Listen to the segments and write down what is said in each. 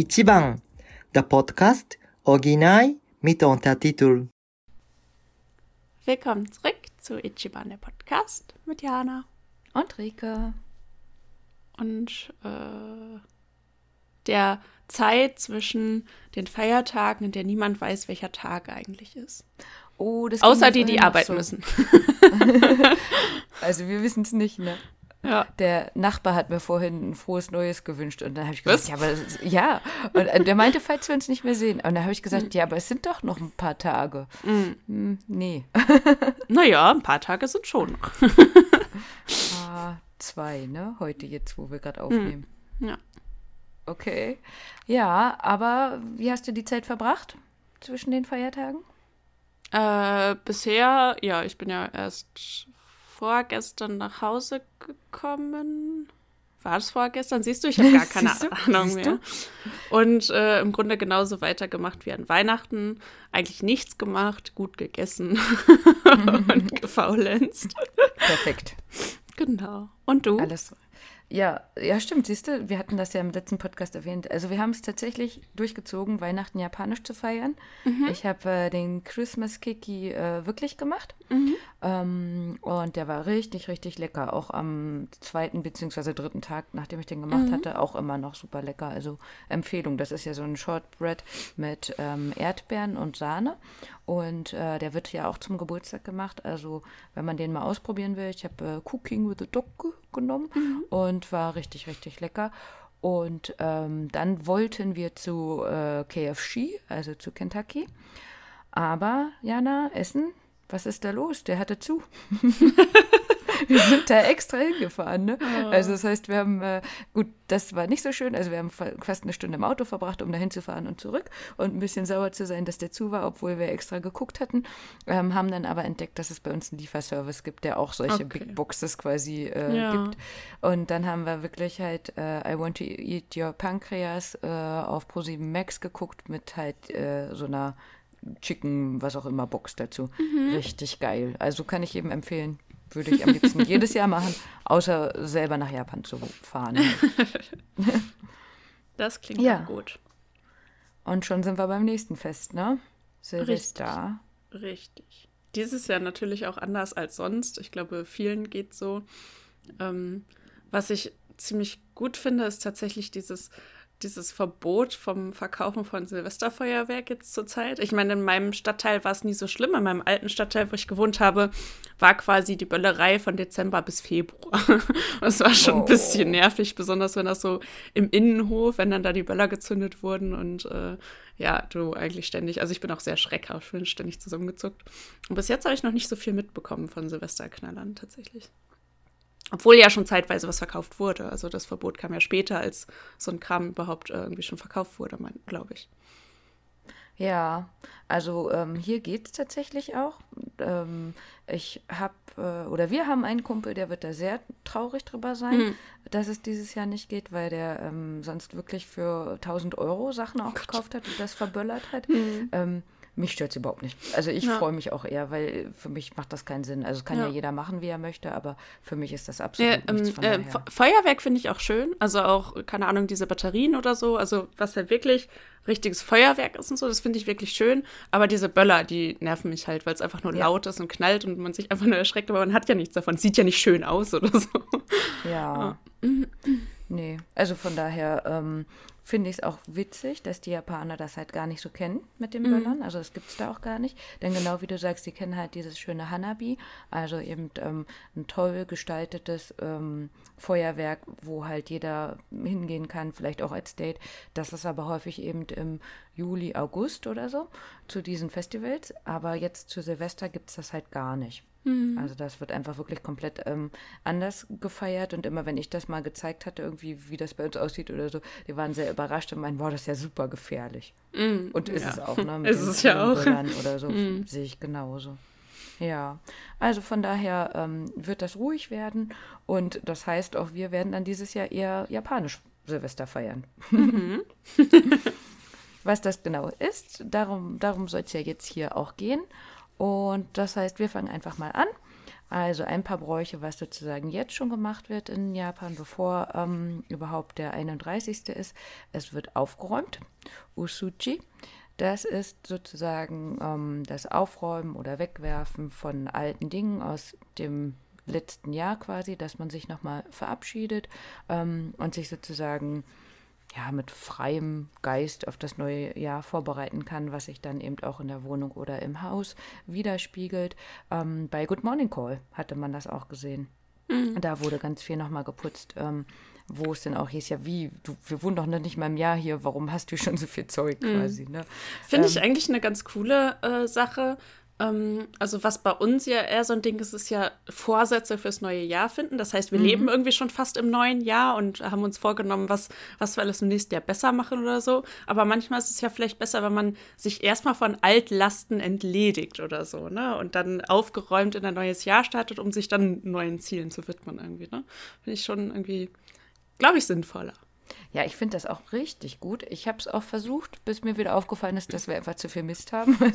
Ichiban, der Podcast Original mit Untertitel. Willkommen zurück zu Ichiban, der Podcast mit Jana und Rike. Und äh, der Zeit zwischen den Feiertagen, in der niemand weiß, welcher Tag eigentlich ist. Oh, das Außer die, die arbeiten so. müssen. also wir wissen es nicht, ne? Ja. Der Nachbar hat mir vorhin ein frohes Neues gewünscht und dann habe ich gesagt, Was? ja, aber ja. Und äh, der meinte, falls wir uns nicht mehr sehen. Und dann habe ich gesagt, mhm. ja, aber es sind doch noch ein paar Tage. Mhm. Hm, nee. Naja, ein paar Tage sind schon ah, zwei, ne? Heute jetzt, wo wir gerade aufnehmen. Mhm. Ja. Okay. Ja, aber wie hast du die Zeit verbracht zwischen den Feiertagen? Äh, bisher, ja, ich bin ja erst vorgestern nach Hause gekommen. War das vorgestern? Siehst du, ich habe gar keine Ahnung mehr. Und äh, im Grunde genauso weitergemacht wie an Weihnachten. Eigentlich nichts gemacht, gut gegessen und gefaulenzt. Perfekt. Genau. Und du? Alles ja, ja, stimmt. Siehst du, wir hatten das ja im letzten Podcast erwähnt. Also wir haben es tatsächlich durchgezogen, Weihnachten japanisch zu feiern. Mhm. Ich habe äh, den Christmas Kiki äh, wirklich gemacht. Mhm. Ähm, und der war richtig, richtig lecker. Auch am zweiten bzw. dritten Tag, nachdem ich den gemacht mhm. hatte, auch immer noch super lecker. Also Empfehlung. Das ist ja so ein Shortbread mit ähm, Erdbeeren und Sahne. Und äh, der wird ja auch zum Geburtstag gemacht. Also wenn man den mal ausprobieren will, ich habe äh, Cooking with a Dog genommen mhm. Und war richtig, richtig lecker. Und ähm, dann wollten wir zu äh, KFC, also zu Kentucky. Aber, Jana, Essen, was ist da los? Der hatte zu. wir sind da extra hingefahren. Ne? Oh. Also das heißt, wir haben, äh, gut, das war nicht so schön. Also wir haben fast eine Stunde im Auto verbracht, um da hinzufahren und zurück und ein bisschen sauer zu sein, dass der zu war, obwohl wir extra geguckt hatten. Ähm, haben dann aber entdeckt, dass es bei uns einen Lieferservice gibt, der auch solche okay. Big Boxes quasi äh, ja. gibt. Und dann haben wir wirklich halt äh, I Want to Eat Your Pancreas äh, auf Pro7 Max geguckt mit halt äh, so einer Chicken, was auch immer, Box dazu. Mhm. Richtig geil. Also kann ich eben empfehlen. Würde ich am liebsten jedes Jahr machen, außer selber nach Japan zu fahren. das klingt ja gut. Und schon sind wir beim nächsten Fest, ne? Silvester. Richtig. Richtig. Dieses Jahr natürlich auch anders als sonst. Ich glaube, vielen geht so. Ähm, was ich ziemlich gut finde, ist tatsächlich dieses dieses Verbot vom Verkaufen von Silvesterfeuerwerk jetzt zur Zeit. Ich meine, in meinem Stadtteil war es nie so schlimm. In meinem alten Stadtteil, wo ich gewohnt habe, war quasi die Böllerei von Dezember bis Februar. das war schon oh. ein bisschen nervig, besonders wenn das so im Innenhof, wenn dann da die Böller gezündet wurden und äh, ja, du eigentlich ständig, also ich bin auch sehr schreckhaft, bin ständig zusammengezuckt. Und bis jetzt habe ich noch nicht so viel mitbekommen von Silvesterknallern tatsächlich. Obwohl ja schon zeitweise was verkauft wurde. Also das Verbot kam ja später, als so ein Kram überhaupt irgendwie schon verkauft wurde, glaube ich. Ja, also ähm, hier geht es tatsächlich auch. Ähm, ich habe, äh, oder wir haben einen Kumpel, der wird da sehr traurig drüber sein, mhm. dass es dieses Jahr nicht geht, weil der ähm, sonst wirklich für 1000 Euro Sachen auch oh gekauft hat und das verböllert hat. Mhm. Mich stört es überhaupt nicht. Also ich ja. freue mich auch eher, weil für mich macht das keinen Sinn. Also kann ja. ja jeder machen, wie er möchte, aber für mich ist das absolut ja, nichts von äh, Feuerwerk finde ich auch schön. Also auch, keine Ahnung, diese Batterien oder so. Also was halt wirklich richtiges Feuerwerk ist und so, das finde ich wirklich schön. Aber diese Böller, die nerven mich halt, weil es einfach nur laut ist und knallt und man sich einfach nur erschreckt, aber man hat ja nichts davon. Sieht ja nicht schön aus oder so. Ja. Nee, also von daher, ähm, finde ich es auch witzig, dass die Japaner das halt gar nicht so kennen mit den Böllern. Mhm. Also das gibt es da auch gar nicht. Denn genau wie du sagst, die kennen halt dieses schöne Hanabi, also eben ähm, ein toll gestaltetes ähm, Feuerwerk, wo halt jeder hingehen kann, vielleicht auch als Date. Das ist aber häufig eben im Juli, August oder so zu diesen Festivals. Aber jetzt zu Silvester gibt es das halt gar nicht. Mhm. Also das wird einfach wirklich komplett ähm, anders gefeiert und immer wenn ich das mal gezeigt hatte, irgendwie wie das bei uns aussieht oder so, die waren sehr überrascht und meinen, boah, das ist ja super gefährlich. Mhm. Und ist ja. es auch, ne? Mit ist es ja auch. Oder so mhm. sehe ich genauso. Ja, also von daher ähm, wird das ruhig werden und das heißt auch, wir werden dann dieses Jahr eher japanisch Silvester feiern. Mhm. Was das genau ist, darum, darum soll es ja jetzt hier auch gehen. Und das heißt, wir fangen einfach mal an. Also ein paar Bräuche, was sozusagen jetzt schon gemacht wird in Japan, bevor ähm, überhaupt der 31. ist. Es wird aufgeräumt, Usuchi. Das ist sozusagen ähm, das Aufräumen oder Wegwerfen von alten Dingen aus dem letzten Jahr quasi, dass man sich nochmal verabschiedet ähm, und sich sozusagen ja, mit freiem Geist auf das neue Jahr vorbereiten kann, was sich dann eben auch in der Wohnung oder im Haus widerspiegelt. Ähm, bei Good Morning Call hatte man das auch gesehen. Mhm. Da wurde ganz viel nochmal geputzt, ähm, wo es denn auch hieß, ja, wie, du, wir wohnen doch nicht mal im Jahr hier, warum hast du schon so viel Zeug mhm. quasi? Ne? Finde ähm, ich eigentlich eine ganz coole äh, Sache, also was bei uns ja eher so ein Ding ist, ist ja Vorsätze fürs neue Jahr finden. Das heißt, wir mhm. leben irgendwie schon fast im neuen Jahr und haben uns vorgenommen, was, was wir alles im nächsten Jahr besser machen oder so. Aber manchmal ist es ja vielleicht besser, wenn man sich erstmal von Altlasten entledigt oder so, ne? Und dann aufgeräumt in ein neues Jahr startet, um sich dann neuen Zielen zu widmen irgendwie, ne? Finde ich schon irgendwie, glaube ich, sinnvoller. Ja, ich finde das auch richtig gut. Ich habe es auch versucht, bis mir wieder aufgefallen ist, dass wir einfach zu viel Mist haben.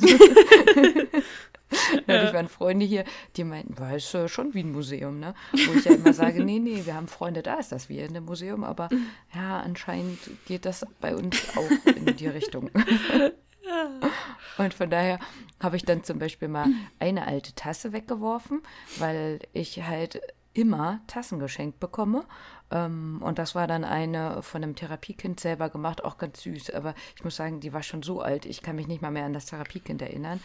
Also, ja. Ich waren Freunde hier, die meinten, boah, ist äh, schon wie ein Museum, ne? Wo ich ja immer sage, nee, nee, wir haben Freunde, da ist das wie in einem Museum, aber ja, anscheinend geht das bei uns auch in die Richtung. Und von daher habe ich dann zum Beispiel mal eine alte Tasse weggeworfen, weil ich halt immer Tassen geschenkt bekomme. Ähm, und das war dann eine von einem Therapiekind selber gemacht, auch ganz süß. Aber ich muss sagen, die war schon so alt, ich kann mich nicht mal mehr an das Therapiekind erinnern.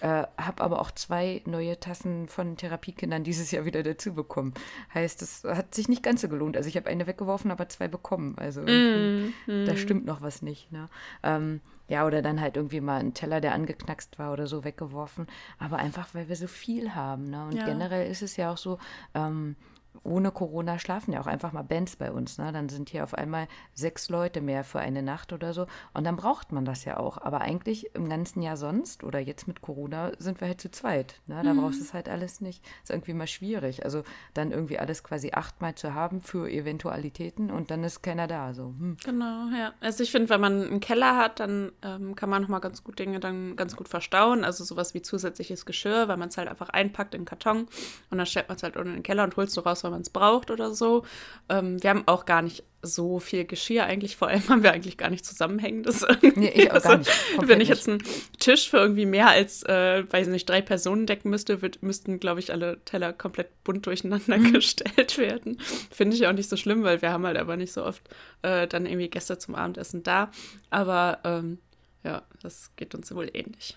Äh, habe aber auch zwei neue Tassen von Therapiekindern dieses Jahr wieder dazu bekommen. Heißt, es hat sich nicht ganz so gelohnt. Also ich habe eine weggeworfen, aber zwei bekommen. Also mm, mm. da stimmt noch was nicht. Ne? Ähm, ja, oder dann halt irgendwie mal ein Teller, der angeknackst war oder so, weggeworfen. Aber einfach, weil wir so viel haben. Ne? Und ja. generell ist es ja auch so, ähm, ohne Corona schlafen ja auch einfach mal Bands bei uns. Ne? Dann sind hier auf einmal sechs Leute mehr für eine Nacht oder so. Und dann braucht man das ja auch. Aber eigentlich im ganzen Jahr sonst oder jetzt mit Corona sind wir halt zu zweit. Ne? Da mhm. brauchst du es halt alles nicht. Ist irgendwie mal schwierig. Also dann irgendwie alles quasi achtmal zu haben für Eventualitäten und dann ist keiner da. So. Hm. Genau, ja. Also ich finde, wenn man einen Keller hat, dann ähm, kann man nochmal ganz gut Dinge dann ganz gut verstauen. Also sowas wie zusätzliches Geschirr, weil man es halt einfach einpackt in den Karton und dann stellt man es halt unten in den Keller und holst du raus, wenn man es braucht oder so. Ähm, wir haben auch gar nicht so viel Geschirr eigentlich. Vor allem haben wir eigentlich gar nicht zusammenhängendes. Nee, ich auch also, gar nicht. wenn ich jetzt einen Tisch für irgendwie mehr als, äh, weiß nicht, drei Personen decken müsste, wird, müssten, glaube ich, alle Teller komplett bunt durcheinander mhm. gestellt werden. Finde ich auch nicht so schlimm, weil wir haben halt aber nicht so oft äh, dann irgendwie Gäste zum Abendessen da. Aber ähm, ja, das geht uns wohl ähnlich.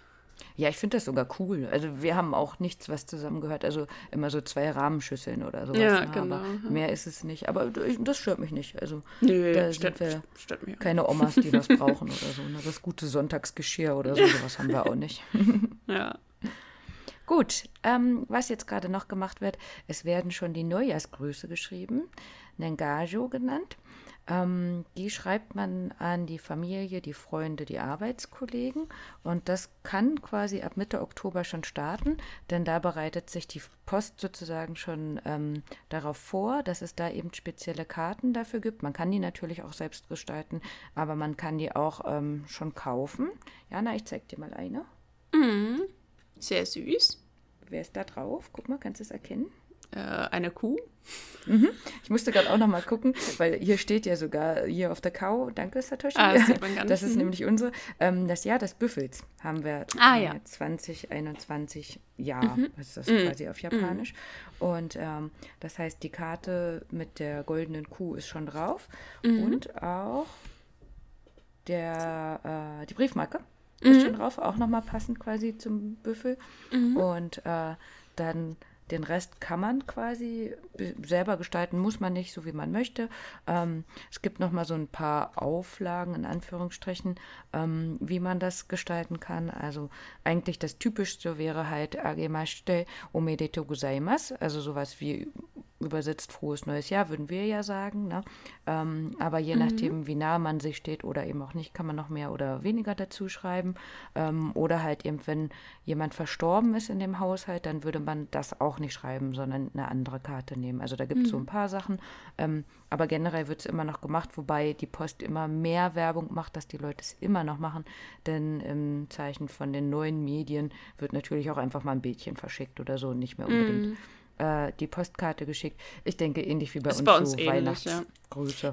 Ja, ich finde das sogar cool. Also wir haben auch nichts, was zusammengehört. Also immer so zwei Rahmenschüsseln oder sowas. Ja, ne? genau. Aber mehr ist es nicht. Aber das stört mich nicht. Also Nö, da stört, sind wir stört mich keine Omas, die das brauchen oder so. Ne? Das gute Sonntagsgeschirr oder so, sowas haben wir auch nicht. ja. Gut, ähm, was jetzt gerade noch gemacht wird, es werden schon die Neujahrsgrüße geschrieben, Nengajo genannt. Ähm, die schreibt man an die Familie, die Freunde, die Arbeitskollegen. Und das kann quasi ab Mitte Oktober schon starten, denn da bereitet sich die Post sozusagen schon ähm, darauf vor, dass es da eben spezielle Karten dafür gibt. Man kann die natürlich auch selbst gestalten, aber man kann die auch ähm, schon kaufen. Jana, ich zeig dir mal eine. Mhm. Sehr süß. Wer ist da drauf? Guck mal, kannst du es erkennen? Äh, eine Kuh. Mhm. Ich musste gerade auch noch mal gucken, weil hier steht ja sogar hier auf der Kau, danke Satoshi, ah, das, das ist mhm. nämlich unsere, ähm, das Jahr des Büffels haben wir ah, ja. 2021 Jahr, mhm. ist das mhm. quasi auf Japanisch. Und ähm, das heißt, die Karte mit der goldenen Kuh ist schon drauf mhm. und auch der, äh, die Briefmarke ist mhm. schon drauf, auch noch mal passend quasi zum Büffel. Und äh, dann den Rest kann man quasi selber gestalten, muss man nicht, so wie man möchte. Ähm, es gibt noch mal so ein paar Auflagen, in Anführungsstrichen, ähm, wie man das gestalten kann. Also eigentlich das Typischste wäre halt Agemashite Omedeto Gozaimasu, also sowas wie übersetzt frohes neues Jahr, würden wir ja sagen. Ne? Ähm, aber je mhm. nachdem, wie nah man sich steht oder eben auch nicht, kann man noch mehr oder weniger dazu schreiben. Ähm, oder halt eben, wenn jemand verstorben ist in dem Haushalt, dann würde man das auch nicht schreiben, sondern eine andere Karte nehmen. Also da gibt es mhm. so ein paar Sachen. Ähm, aber generell wird es immer noch gemacht, wobei die Post immer mehr Werbung macht, dass die Leute es immer noch machen. Denn im Zeichen von den neuen Medien wird natürlich auch einfach mal ein Bildchen verschickt oder so, nicht mehr unbedingt. Mhm äh, die Postkarte geschickt. Ich denke, ähnlich wie bei Ist uns, bei uns so ähnlich, ja.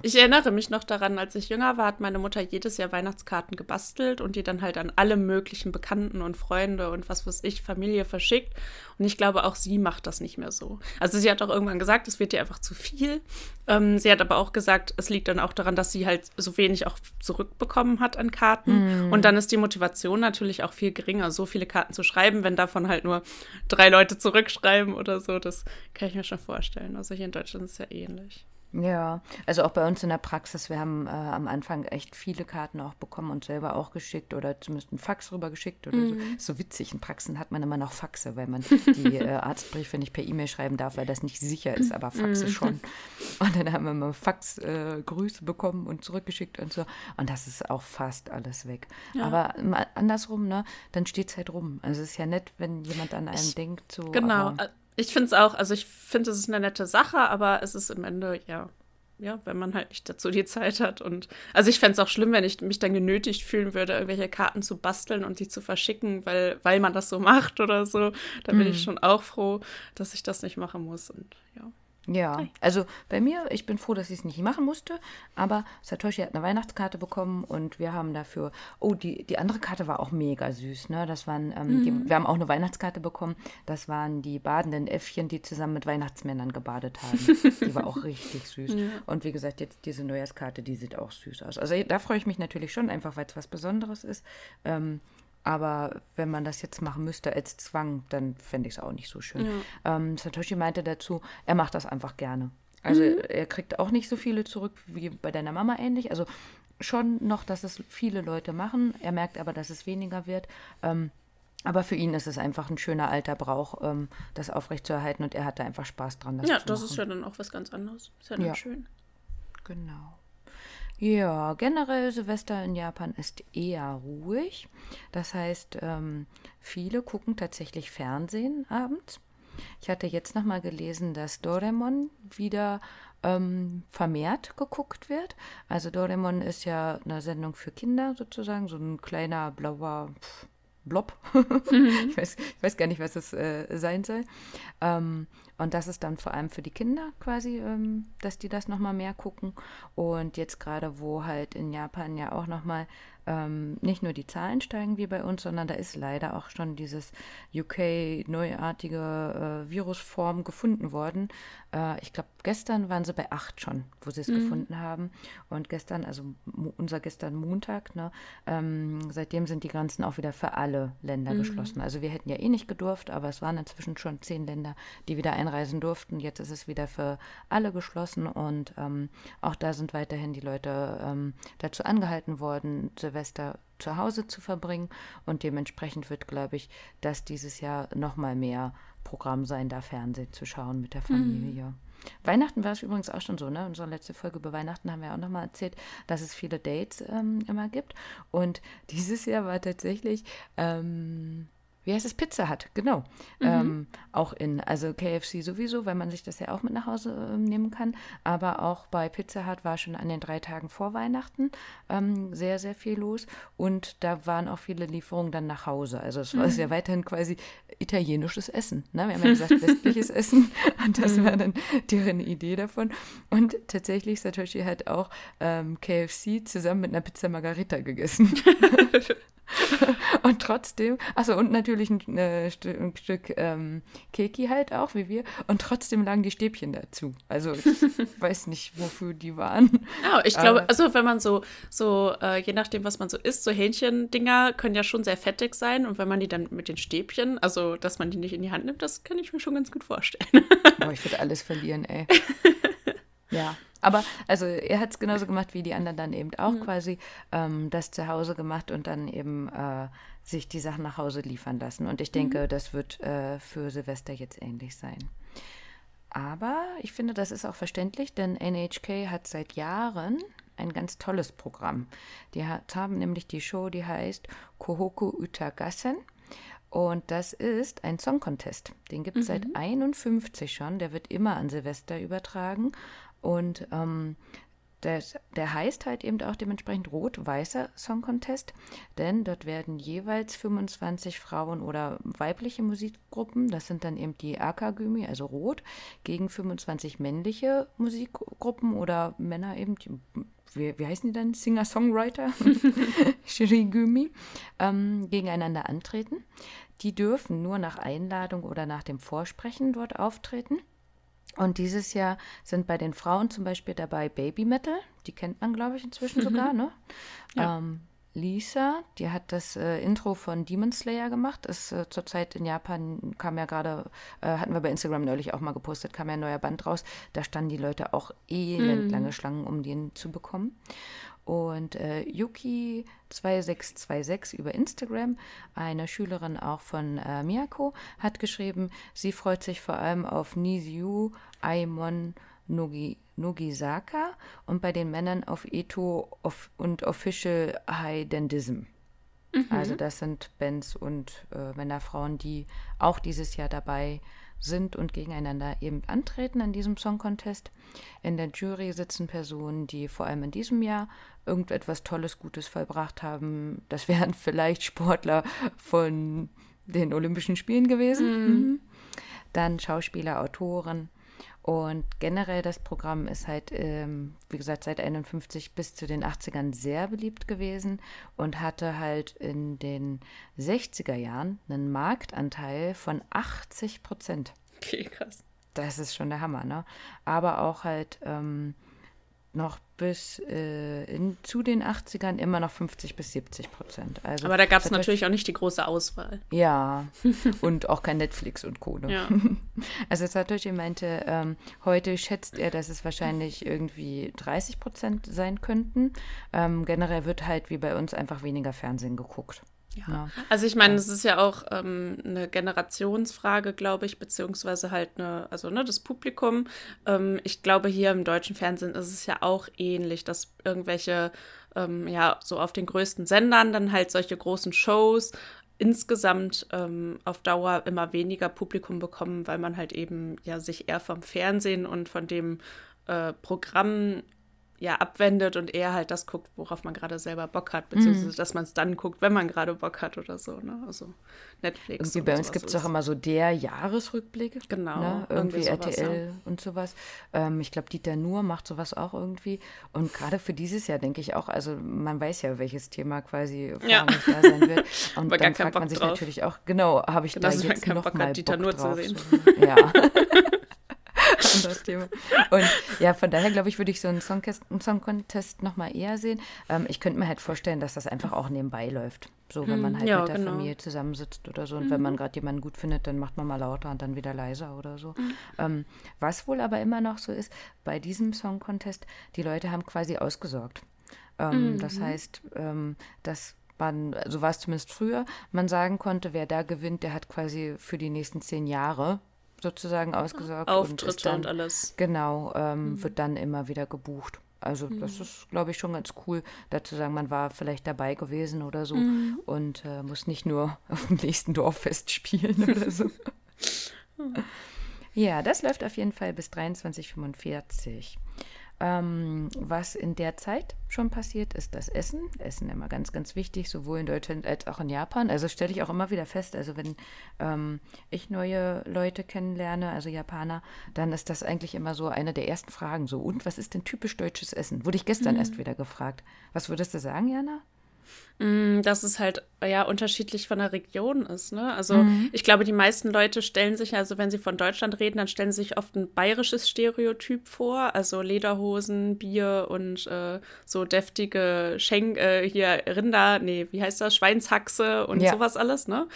Ich erinnere mich noch daran, als ich jünger war, hat meine Mutter jedes Jahr Weihnachtskarten gebastelt und die dann halt an alle möglichen Bekannten und Freunde und was weiß ich, Familie verschickt. Und ich glaube, auch sie macht das nicht mehr so. Also sie hat auch irgendwann gesagt, es wird ihr einfach zu viel. Ähm, sie hat aber auch gesagt, es liegt dann auch daran, dass sie halt so wenig auch zurückbekommen hat an Karten. Und dann ist die Motivation natürlich auch viel geringer, so viele Karten zu schreiben, wenn davon halt nur drei Leute zurückschreiben oder so. Das kann ich mir schon vorstellen. Also hier in Deutschland ist es ja ähnlich. Ja, also auch bei uns in der Praxis, wir haben äh, am Anfang echt viele Karten auch bekommen und selber auch geschickt oder zumindest einen Fax rübergeschickt oder so. Ist so witzig, in Praxen hat man immer noch Faxe, weil man die äh, Arztbriefe nicht per E-Mail schreiben darf, weil das nicht sicher ist, aber Faxe schon. Und dann haben wir mal Fax-Grüße äh, Grüße bekommen und zurückgeschickt und so. Und das ist auch fast alles weg. Aber mal andersrum, ne, dann steht es halt rum. Also es ist ja nett, wenn jemand an einen denkt. So, Genau. Ich finde es auch, also ich finde, es ist eine nette Sache, aber es ist im Ende, ja, ja, wenn man halt nicht dazu die Zeit hat. Und also ich fände es auch schlimm, wenn ich mich dann genötigt fühlen würde, irgendwelche Karten zu basteln und die zu verschicken, weil, weil man das so macht oder so. Da bin ich schon auch froh, dass ich das nicht machen muss. Und ja. Ja, also bei mir, ich bin froh, dass ich es nicht machen musste, aber Satoshi hat eine Weihnachtskarte bekommen und wir haben dafür, oh, die, die andere Karte war auch mega süß, ne? Das waren, ähm, die, wir haben auch eine Weihnachtskarte bekommen, das waren die badenden Äffchen, die zusammen mit Weihnachtsmännern gebadet haben. Die war auch richtig süß. Und wie gesagt, jetzt diese Neujahrskarte, die sieht auch süß aus. Also da freue ich mich natürlich schon, einfach weil es was Besonderes ist. Ähm, aber wenn man das jetzt machen müsste als Zwang, dann fände ich es auch nicht so schön. Ähm, Satoshi meinte dazu, er macht das einfach gerne. Also er kriegt auch nicht so viele zurück wie bei deiner Mama ähnlich. Also schon noch, dass es viele Leute machen. Er merkt aber, dass es weniger wird. Ähm, aber für ihn ist es einfach ein schöner alter Brauch, ähm, das aufrechtzuerhalten und er hat da einfach Spaß dran. Das Ja, das machen. ist ja dann auch was ganz anderes. Ist ja dann Ja. schön. Genau. Ja, generell Silvester in Japan ist eher ruhig. Das heißt, ähm, viele gucken tatsächlich Fernsehen abends. Ich hatte jetzt nochmal gelesen, dass Doraemon wieder ähm, vermehrt geguckt wird. Also Doraemon ist ja eine Sendung für Kinder sozusagen, so ein kleiner blauer pff, Blob. ich, weiß, ich weiß gar nicht, was es äh, sein soll. Ähm, und das ist dann vor allem für die Kinder quasi, ähm, dass die das nochmal mehr gucken. Und jetzt gerade, wo halt in Japan ja auch nochmal ähm, nicht nur die Zahlen steigen wie bei uns, sondern da ist leider auch schon dieses UK-neuartige äh, Virusform gefunden worden. Äh, ich glaube, gestern waren sie bei acht schon, wo sie es gefunden haben. Und gestern, also unser gestern Montag, ne, ähm, seitdem sind die Grenzen auch wieder für alle Länder geschlossen. Also wir hätten ja eh nicht gedurft, aber es waren inzwischen schon zehn Länder, die wieder einreisen durften. Jetzt ist es wieder für alle geschlossen und ähm, auch da sind weiterhin die Leute ähm, dazu angehalten worden, Silvester zu Hause zu verbringen. Und dementsprechend wird, glaube ich, dass dieses Jahr noch mal mehr Programm sein, da Fernsehen zu schauen mit der Familie. Weihnachten war es übrigens auch schon so, ne? Unsere letzte Folge über Weihnachten haben wir auch nochmal erzählt, dass es viele Dates ähm, immer gibt. Und dieses Jahr war tatsächlich, ähm, wie heißt es, Pizza hat, genau. Ähm, auch in, also KFC sowieso, weil man sich das ja auch mit nach Hause ähm, nehmen kann. Aber auch bei Pizza Hut war schon an den drei Tagen vor Weihnachten ähm, sehr, sehr viel los. Und da waren auch viele Lieferungen dann nach Hause. Also es war ja weiterhin quasi italienisches Essen. Ne? Wir haben ja gesagt, westliches Essen. Und das war dann deren Idee davon. Und tatsächlich, Satoshi hat auch ähm, KFC zusammen mit einer Pizza Margarita gegessen. Und trotzdem, achso, und natürlich ein, äh, Stück, ein Stück ähm, Keki halt auch, wie wir. Und trotzdem lagen die Stäbchen dazu. Also ich weiß nicht, wofür die waren. Ja, ich glaube, Aber- also wenn man so, so äh, je nachdem, was man so isst, so Hähnchendinger können ja schon sehr fettig sein. Und wenn man die dann mit den Stäbchen, also dass man die nicht in die Hand nimmt, das kann ich mir schon ganz gut vorstellen. Boah, ich würde alles verlieren, ey. Ja, aber also er hat es genauso gemacht wie die anderen dann eben auch quasi ähm, das zu Hause gemacht und dann eben äh, sich die Sachen nach Hause liefern lassen. Und ich denke, das wird äh, für Silvester jetzt ähnlich sein. Aber ich finde, das ist auch verständlich, denn NHK hat seit Jahren ein ganz tolles Programm. Die hat, haben nämlich die Show, die heißt Kohoku Utagassen. Und das ist ein Song Contest. Den gibt es seit 51 schon. Der wird immer an Silvester übertragen. Und ähm, das, der heißt halt eben auch dementsprechend Rot-Weißer Song Contest, denn dort werden jeweils 25 Frauen oder weibliche Musikgruppen, das sind dann eben die Akagümi, also Rot, gegen 25 männliche Musikgruppen oder Männer eben, wie, wie heißen die dann? Singer-Songwriter, Shirigumi, ähm, gegeneinander antreten. Die dürfen nur nach Einladung oder nach dem Vorsprechen dort auftreten. Und dieses Jahr sind bei den Frauen zum Beispiel dabei Baby Metal, die kennt man, glaube ich, inzwischen mhm. sogar, ne? Ja. Ähm, Lisa, die hat das äh, Intro von Demon Slayer gemacht. Ist äh, zurzeit in Japan, kam ja gerade, äh, hatten wir bei Instagram neulich auch mal gepostet, kam ja ein neuer Band raus. Da standen die Leute auch elend mhm. lange Schlangen, um den zu bekommen. Und äh, Yuki2626 über Instagram, eine Schülerin auch von äh, Miyako, hat geschrieben, sie freut sich vor allem auf Niziu Aimon Nogi, Nogisaka und bei den Männern auf Eto und Official High Dendism. Mhm. Also das sind Bands und äh, Männer, Frauen, die auch dieses Jahr dabei sind und gegeneinander eben antreten an diesem Song Contest. In der Jury sitzen Personen, die vor allem in diesem Jahr irgendetwas Tolles, Gutes vollbracht haben. Das wären vielleicht Sportler von den Olympischen Spielen gewesen. Mhm. Dann Schauspieler, Autoren, und generell das Programm ist halt, ähm, wie gesagt, seit 51 bis zu den 80ern sehr beliebt gewesen und hatte halt in den 60er Jahren einen Marktanteil von 80 Prozent. Okay, krass. Das ist schon der Hammer, ne? Aber auch halt ähm, noch bis äh, in, zu den 80ern immer noch 50 bis 70 Prozent. Also, Aber da gab es natürlich auch nicht die große Auswahl. Ja, und auch kein Netflix und Co. Ne? Ja. Also Satoshi meinte, ähm, heute schätzt er, dass es wahrscheinlich irgendwie 30 Prozent sein könnten. Ähm, generell wird halt wie bei uns einfach weniger Fernsehen geguckt. Ja. Also ich meine, es ist ja auch ähm, eine Generationsfrage, glaube ich, beziehungsweise halt eine, also ne, das Publikum. Ähm, ich glaube, hier im deutschen Fernsehen ist es ja auch ähnlich, dass irgendwelche, ähm, ja, so auf den größten Sendern dann halt solche großen Shows insgesamt ähm, auf Dauer immer weniger Publikum bekommen, weil man halt eben ja sich eher vom Fernsehen und von dem äh, Programm ja abwendet und eher halt das guckt, worauf man gerade selber Bock hat, beziehungsweise mhm. dass man es dann guckt, wenn man gerade Bock hat oder so. Ne? Also Netflix. Irgendwie bei uns gibt es auch immer so der Jahresrückblick. Genau. Ne? Irgendwie, irgendwie sowas, RTL ja. und sowas. Ähm, ich glaube, Dieter Nuhr macht sowas auch irgendwie. Und gerade für dieses Jahr denke ich auch, also man weiß ja, welches Thema quasi ja. da sein wird. Und dann fragt man sich drauf. natürlich auch, genau, habe ich genau, da jetzt noch mal Dieter Bock Nuhr drauf? Zu sehen. So, ja. anderes Thema. Und ja, von daher glaube ich, würde ich so einen Song, einen Song Contest nochmal eher sehen. Ähm, ich könnte mir halt vorstellen, dass das einfach auch nebenbei läuft. So, wenn man hm, halt ja, mit der genau. Familie zusammensitzt oder so. Und mhm. wenn man mhm. gerade jemanden gut findet, dann macht man mal lauter und dann wieder leiser oder so. Mhm. Ähm, was wohl aber immer noch so ist, bei diesem Song Contest, die Leute haben quasi ausgesorgt. Ähm, mhm. Das heißt, ähm, dass man, so war es zumindest früher, man sagen konnte, wer da gewinnt, der hat quasi für die nächsten zehn Jahre sozusagen ausgesorgt. Auftritte und, dann, und alles. Genau, ähm, mhm. wird dann immer wieder gebucht. Also mhm. das ist, glaube ich, schon ganz cool, dazu sagen, man war vielleicht dabei gewesen oder so mhm. und äh, muss nicht nur auf dem nächsten Dorffest spielen oder so. ja, das läuft auf jeden Fall bis 23.45 ähm, was in der Zeit schon passiert, ist das Essen. Essen immer ganz, ganz wichtig, sowohl in Deutschland als auch in Japan. Also stelle ich auch immer wieder fest, also wenn ähm, ich neue Leute kennenlerne, also Japaner, dann ist das eigentlich immer so eine der ersten Fragen. So, und was ist denn typisch deutsches Essen? Wurde ich gestern mhm. erst wieder gefragt. Was würdest du sagen, Jana? Mm, dass es halt ja unterschiedlich von der Region ist. Ne? Also mhm. ich glaube, die meisten Leute stellen sich, also wenn sie von Deutschland reden, dann stellen sie sich oft ein bayerisches Stereotyp vor, also Lederhosen, Bier und äh, so deftige Schenk, äh, hier Rinder, nee, wie heißt das, Schweinshaxe und ja. sowas alles, ne?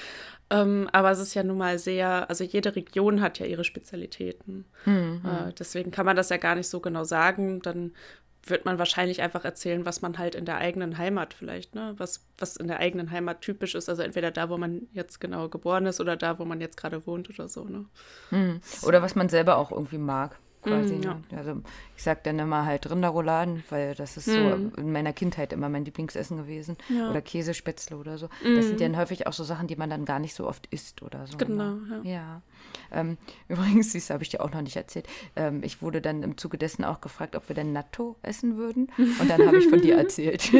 Ähm, aber es ist ja nun mal sehr, also jede Region hat ja ihre Spezialitäten. Mhm. Äh, deswegen kann man das ja gar nicht so genau sagen. Dann wird man wahrscheinlich einfach erzählen, was man halt in der eigenen Heimat vielleicht, ne, was, was in der eigenen Heimat typisch ist. Also entweder da, wo man jetzt genau geboren ist oder da, wo man jetzt gerade wohnt oder so, ne. Mhm. Oder was man selber auch irgendwie mag. quasi. Mm, ja. ne? Also ich sag dann immer halt Rinderrouladen, weil das ist Mm. so in meiner Kindheit immer mein Lieblingsessen gewesen. Ja. Oder Käsespätzle oder so. Mm. Das sind ja dann häufig auch so Sachen, die man dann gar nicht so oft isst oder so. Genau, ne? ja. Ja. Ähm, übrigens, das habe ich dir auch noch nicht erzählt. Ähm, ich wurde dann im Zuge dessen auch gefragt, ob wir denn Natto essen würden. Und dann habe ich von dir erzählt.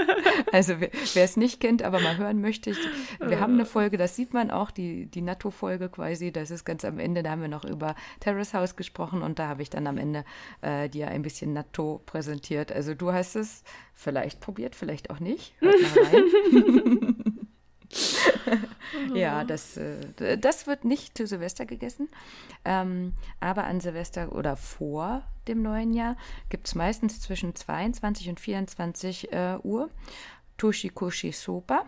also wer es nicht kennt, aber mal hören möchte, ich, wir haben eine Folge, das sieht man auch, die, die Natto-Folge quasi. Das ist ganz am Ende, da haben wir noch über Terrace House gesprochen und da habe ich dann am Ende äh, dir ein bisschen Natto präsentiert. Also du hast es vielleicht probiert, vielleicht auch nicht. Ja, das, äh, das wird nicht zu Silvester gegessen. Ähm, aber an Silvester oder vor dem neuen Jahr gibt es meistens zwischen 22 und 24 äh, Uhr Toshikoshi Soba.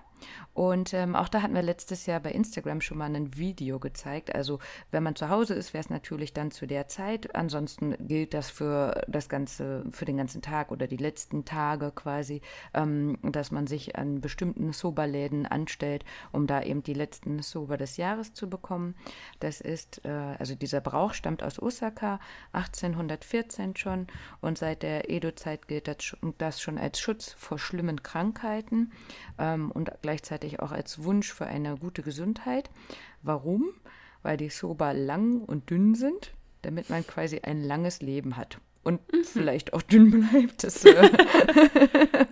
Und ähm, auch da hatten wir letztes Jahr bei Instagram schon mal ein Video gezeigt. Also wenn man zu Hause ist, wäre es natürlich dann zu der Zeit. Ansonsten gilt das für das ganze, für den ganzen Tag oder die letzten Tage quasi, ähm, dass man sich an bestimmten Soba-Läden anstellt, um da eben die letzten Soba des Jahres zu bekommen. Das ist, äh, also dieser Brauch stammt aus Osaka, 1814 schon. Und seit der Edo-Zeit gilt das, das schon als Schutz vor schlimmen Krankheiten ähm, und gleichzeitig auch als Wunsch für eine gute Gesundheit. Warum? Weil die Soba lang und dünn sind, damit man quasi ein langes Leben hat. Und vielleicht auch dünn bleibt. Das äh,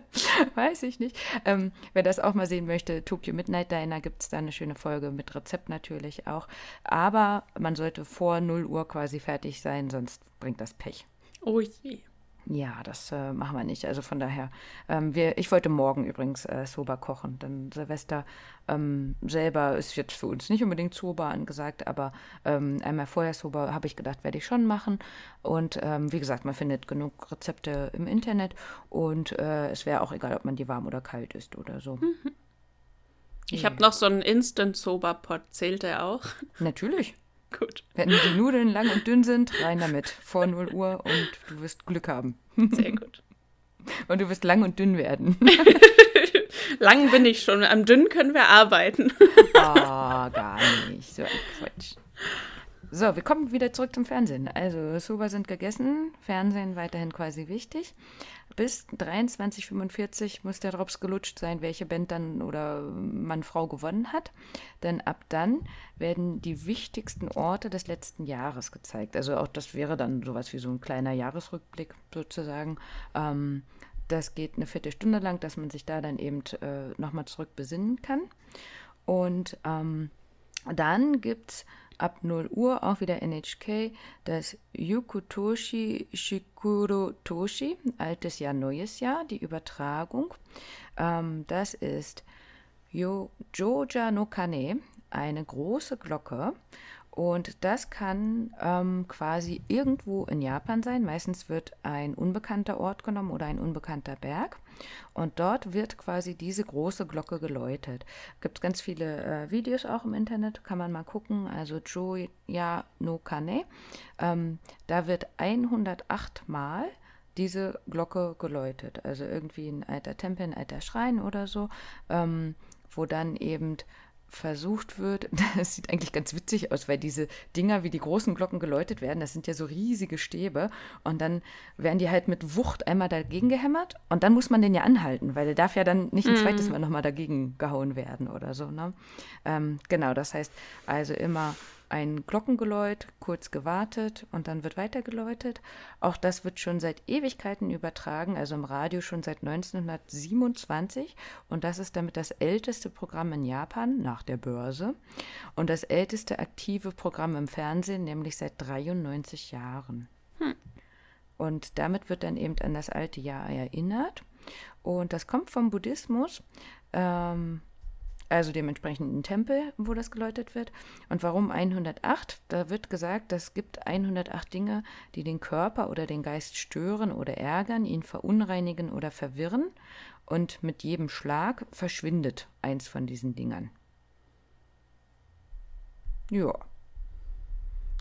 weiß ich nicht. Ähm, wer das auch mal sehen möchte, Tokyo Midnight Diner gibt es da eine schöne Folge mit Rezept natürlich auch. Aber man sollte vor 0 Uhr quasi fertig sein, sonst bringt das Pech. Oh je. Ja, das äh, machen wir nicht. Also von daher, ähm, wir, ich wollte morgen übrigens äh, Soba kochen. Denn Silvester ähm, selber ist jetzt für uns nicht unbedingt Soba angesagt, aber ähm, einmal vorher Soba habe ich gedacht, werde ich schon machen. Und ähm, wie gesagt, man findet genug Rezepte im Internet und äh, es wäre auch egal, ob man die warm oder kalt isst oder so. Ich habe noch so einen Instant-Soba-Pot. Zählt der auch? Natürlich. Gut. Wenn die Nudeln lang und dünn sind, rein damit. Vor 0 Uhr und du wirst Glück haben. Sehr gut. Und du wirst lang und dünn werden. Lang bin ich schon. Am Dünn können wir arbeiten. Ah, gar nicht. So ein Quatsch. So, wir kommen wieder zurück zum Fernsehen. Also, Soba sind gegessen, Fernsehen weiterhin quasi wichtig. Bis 23.45 muss der Drops gelutscht sein, welche Band dann oder Mann, Frau gewonnen hat. Denn ab dann werden die wichtigsten Orte des letzten Jahres gezeigt. Also auch das wäre dann sowas wie so ein kleiner Jahresrückblick sozusagen. Ähm, das geht eine Viertelstunde lang, dass man sich da dann eben äh, nochmal zurück besinnen kann. Und ähm, dann gibt es ab 0 Uhr auch wieder NHK das Yukutoshi Shikuro Toshi, altes Jahr, neues Jahr, die Übertragung. Ähm, das ist Joja no Kane, eine große Glocke. Und das kann ähm, quasi irgendwo in Japan sein. Meistens wird ein unbekannter Ort genommen oder ein unbekannter Berg. Und dort wird quasi diese große Glocke geläutet. Gibt ganz viele äh, Videos auch im Internet, kann man mal gucken. Also Joya no Kane. Ähm, da wird 108 Mal diese Glocke geläutet. Also irgendwie ein alter Tempel, ein alter Schrein oder so, ähm, wo dann eben versucht wird, das sieht eigentlich ganz witzig aus, weil diese Dinger, wie die großen Glocken geläutet werden, das sind ja so riesige Stäbe und dann werden die halt mit Wucht einmal dagegen gehämmert und dann muss man den ja anhalten, weil der darf ja dann nicht ein zweites Mal nochmal dagegen gehauen werden oder so. Ne? Ähm, genau, das heißt also immer ein Glockengeläut, kurz gewartet und dann wird weiter geläutet. Auch das wird schon seit Ewigkeiten übertragen, also im Radio schon seit 1927 und das ist damit das älteste Programm in Japan nach der Börse und das älteste aktive Programm im Fernsehen, nämlich seit 93 Jahren. Und damit wird dann eben an das alte Jahr erinnert. Und das kommt vom Buddhismus. Ähm, also dementsprechend ein Tempel, wo das geläutet wird. Und warum 108? Da wird gesagt, es gibt 108 Dinge, die den Körper oder den Geist stören oder ärgern, ihn verunreinigen oder verwirren. Und mit jedem Schlag verschwindet eins von diesen Dingern. Ja.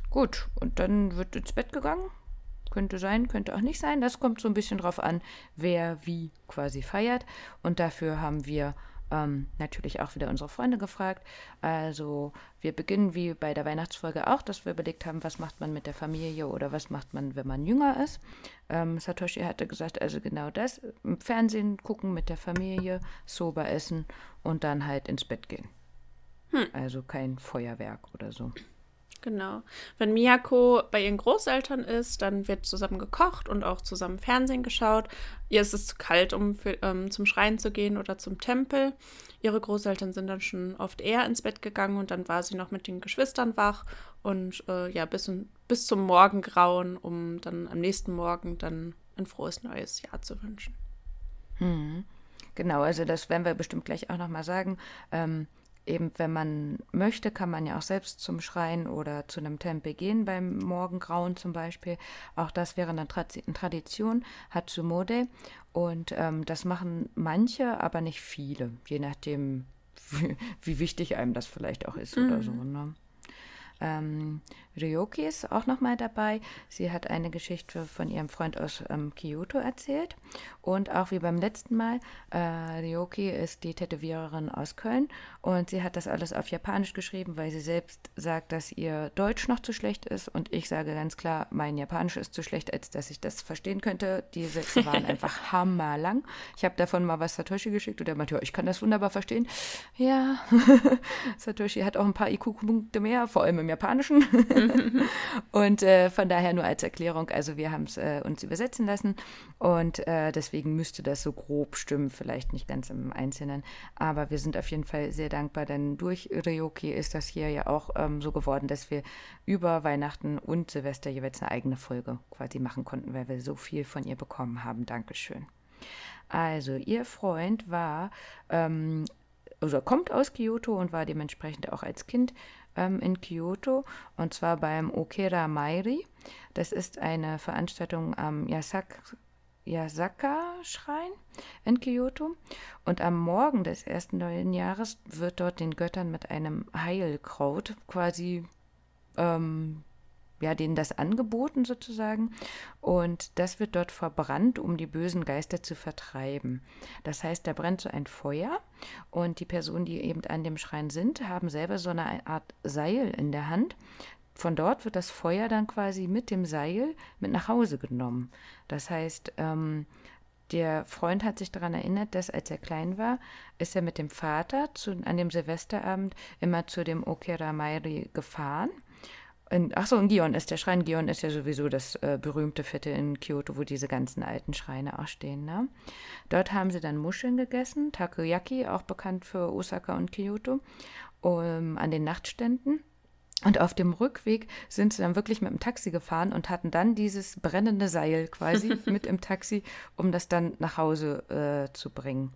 Gut, und dann wird ins Bett gegangen. Könnte sein, könnte auch nicht sein. Das kommt so ein bisschen drauf an, wer wie quasi feiert. Und dafür haben wir ähm, natürlich auch wieder unsere Freunde gefragt. Also wir beginnen wie bei der Weihnachtsfolge auch, dass wir überlegt haben, was macht man mit der Familie oder was macht man, wenn man jünger ist. Ähm, Satoshi hatte gesagt, also genau das, im Fernsehen gucken mit der Familie, Soba essen und dann halt ins Bett gehen. Hm. Also kein Feuerwerk oder so. Genau. Wenn Miyako bei ihren Großeltern ist, dann wird zusammen gekocht und auch zusammen Fernsehen geschaut. Ihr ist es zu kalt, um für, ähm, zum Schrein zu gehen oder zum Tempel. Ihre Großeltern sind dann schon oft eher ins Bett gegangen und dann war sie noch mit den Geschwistern wach und äh, ja, bis, bis zum Morgengrauen, um dann am nächsten Morgen dann ein frohes neues Jahr zu wünschen. Hm. Genau, also das werden wir bestimmt gleich auch nochmal sagen. Ähm, eben, wenn man möchte, kann man ja auch selbst zum Schrein oder zu einem Tempel gehen, beim Morgengrauen zum Beispiel. Auch das wäre eine, Tra eine Tradition, Hatsumode. Und ähm, das machen manche, aber nicht viele, je nachdem, wie, wie wichtig einem das vielleicht auch ist mhm. oder so. Ne? Ähm, Ryoki ist auch nochmal dabei. Sie hat eine Geschichte von ihrem Freund aus ähm, Kyoto erzählt. Und auch wie beim letzten Mal, äh, Ryoki ist die Tätowiererin aus Köln und sie hat das alles auf Japanisch geschrieben, weil sie selbst sagt, dass ihr Deutsch noch zu schlecht ist. Und ich sage ganz klar, mein Japanisch ist zu schlecht, als dass ich das verstehen könnte. Die Sätze waren einfach hammerlang. Ich habe davon mal was Satoshi geschickt und er meinte, ja, ich kann das wunderbar verstehen. Ja, Satoshi hat auch ein paar IQ-Punkte mehr, vor allem im Japanischen. und äh, von daher nur als Erklärung, also wir haben es äh, uns übersetzen lassen und äh, deswegen müsste das so grob stimmen, vielleicht nicht ganz im Einzelnen. Aber wir sind auf jeden Fall sehr dankbar, denn durch Ryoki ist das hier ja auch ähm, so geworden, dass wir über Weihnachten und Silvester jeweils eine eigene Folge quasi machen konnten, weil wir so viel von ihr bekommen haben. Dankeschön. Also, ihr Freund war ähm, also kommt aus Kyoto und war dementsprechend auch als Kind ähm, in Kyoto und zwar beim Okera Mairi. Das ist eine Veranstaltung am Yasak Yasaka-Schrein in Kyoto. Und am Morgen des ersten neuen Jahres wird dort den Göttern mit einem Heilkraut quasi ähm, ja, denen das angeboten sozusagen. Und das wird dort verbrannt, um die bösen Geister zu vertreiben. Das heißt, da brennt so ein Feuer und die Personen, die eben an dem Schrein sind, haben selber so eine Art Seil in der Hand. Von dort wird das Feuer dann quasi mit dem Seil mit nach Hause genommen. Das heißt, ähm, der Freund hat sich daran erinnert, dass als er klein war, ist er mit dem Vater zu, an dem Silvesterabend immer zu dem Okera Mairi gefahren in, ach so, in Gion ist der Schrein. Gion ist ja sowieso das äh, berühmte Viertel in Kyoto, wo diese ganzen alten Schreine auch stehen. Ne? Dort haben sie dann Muscheln gegessen, Takoyaki, auch bekannt für Osaka und Kyoto, um, an den Nachtständen. Und auf dem Rückweg sind sie dann wirklich mit dem Taxi gefahren und hatten dann dieses brennende Seil quasi mit im Taxi, um das dann nach Hause äh, zu bringen.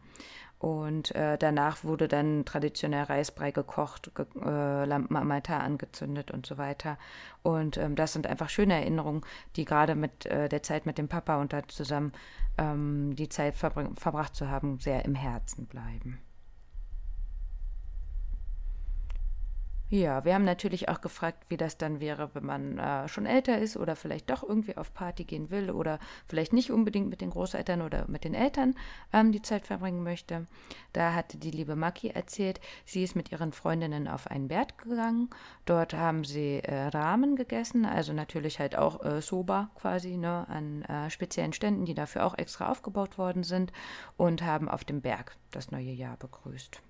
Und äh, danach wurde dann traditionell Reisbrei gekocht, ge äh, Lampen am Altar angezündet und so weiter. Und ähm, das sind einfach schöne Erinnerungen, die gerade mit äh, der Zeit mit dem Papa und da zusammen ähm, die Zeit verbracht zu haben, sehr im Herzen bleiben. Ja, wir haben natürlich auch gefragt, wie das dann wäre, wenn man äh, schon älter ist oder vielleicht doch irgendwie auf Party gehen will oder vielleicht nicht unbedingt mit den Großeltern oder mit den Eltern ähm, die Zeit verbringen möchte. Da hatte die liebe Maki erzählt, sie ist mit ihren Freundinnen auf einen Berg gegangen. Dort haben sie äh, Rahmen gegessen, also natürlich halt auch äh, Soba quasi, ne, an äh, speziellen Ständen, die dafür auch extra aufgebaut worden sind und haben auf dem Berg das neue Jahr begrüßt.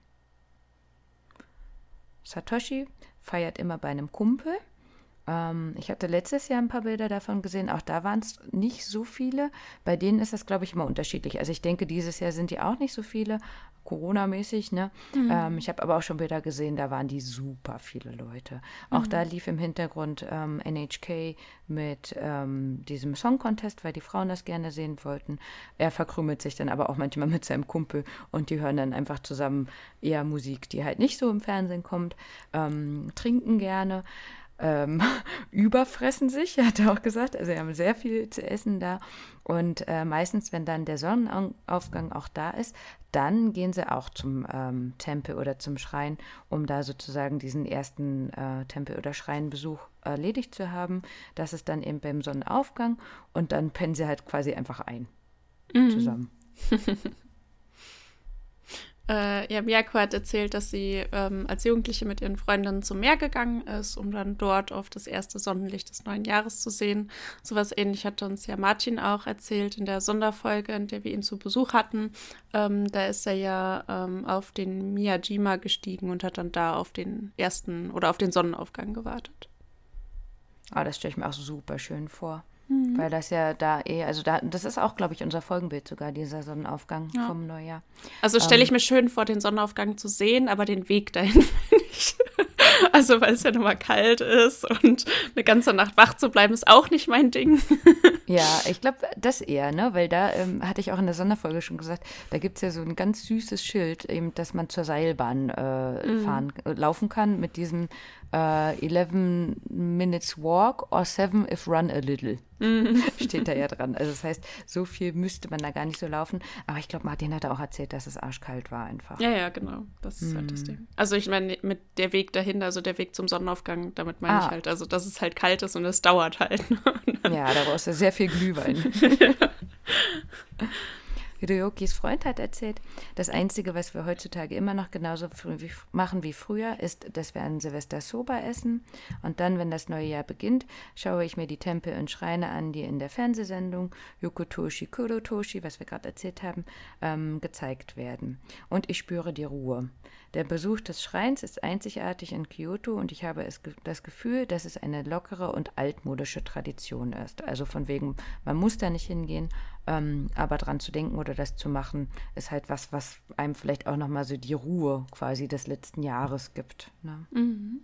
Satoshi feiert immer bei einem Kumpel. Ähm, ich hatte letztes Jahr ein paar Bilder davon gesehen. Auch da waren es nicht so viele. Bei denen ist das, glaube ich, immer unterschiedlich. Also ich denke, dieses Jahr sind die auch nicht so viele. Corona-mäßig, ne? Mhm. Ähm, ich habe aber auch schon Bilder gesehen, da waren die super viele Leute. Auch mhm. da lief im Hintergrund ähm, NHK mit ähm, diesem Song-Contest, weil die Frauen das gerne sehen wollten. Er verkrümelt sich dann aber auch manchmal mit seinem Kumpel und die hören dann einfach zusammen eher Musik, die halt nicht so im Fernsehen kommt, ähm, trinken gerne ähm, überfressen sich, hat er auch gesagt. Also sie haben sehr viel zu essen da. Und äh, meistens, wenn dann der Sonnenaufgang auch da ist, dann gehen sie auch zum ähm, Tempel oder zum Schrein, um da sozusagen diesen ersten äh, Tempel- oder Schreinbesuch erledigt zu haben. Das ist dann eben beim Sonnenaufgang und dann pennen sie halt quasi einfach ein. Mhm. Zusammen. Äh, ja, Miyako hat erzählt, dass sie ähm, als Jugendliche mit ihren Freundinnen zum Meer gegangen ist, um dann dort auf das erste Sonnenlicht des neuen Jahres zu sehen. Sowas ähnlich hatte uns ja Martin auch erzählt in der Sonderfolge, in der wir ihn zu Besuch hatten. Ähm, da ist er ja ähm, auf den Miyajima gestiegen und hat dann da auf den ersten oder auf den Sonnenaufgang gewartet. Ah, das stelle ich mir auch super schön vor. Mhm. Weil das ja da eh, also da, das ist auch, glaube ich, unser Folgenbild sogar, dieser Sonnenaufgang ja. vom Neujahr. Also stelle ich ähm, mir schön vor, den Sonnenaufgang zu sehen, aber den Weg dahin nicht. Also, weil es ja nochmal kalt ist und eine ganze Nacht wach zu bleiben, ist auch nicht mein Ding. Ja, ich glaube, das eher, ne? Weil da ähm, hatte ich auch in der Sonderfolge schon gesagt, da gibt es ja so ein ganz süßes Schild, eben, dass man zur Seilbahn äh, mhm. fahren, äh, laufen kann mit diesem äh, 11 Minutes Walk or 7 if run a little. Steht da ja dran. Also das heißt, so viel müsste man da gar nicht so laufen. Aber ich glaube, Martin hatte auch erzählt, dass es arschkalt war einfach. Ja, ja, genau. Das ist mhm. halt das mhm. Ding. Also ich meine, mit der Weg dahin, also der Weg zum Sonnenaufgang, damit meine ah. ich halt, also dass es halt kalt ist und es dauert halt. ja, da brauchst du sehr viel Glühwein. Hiroyokis Freund hat erzählt, das Einzige, was wir heutzutage immer noch genauso wie, machen wie früher, ist, dass wir an Silvester Soba essen. Und dann, wenn das neue Jahr beginnt, schaue ich mir die Tempel und Schreine an, die in der Fernsehsendung Yokotoshi Kurotoshi, was wir gerade erzählt haben, ähm, gezeigt werden. Und ich spüre die Ruhe. Der Besuch des Schreins ist einzigartig in Kyoto und ich habe es, das Gefühl, dass es eine lockere und altmodische Tradition ist. Also von wegen, man muss da nicht hingehen, ähm, aber dran zu denken oder das zu machen, ist halt was, was einem vielleicht auch nochmal so die Ruhe quasi des letzten Jahres gibt. Ne? Mhm.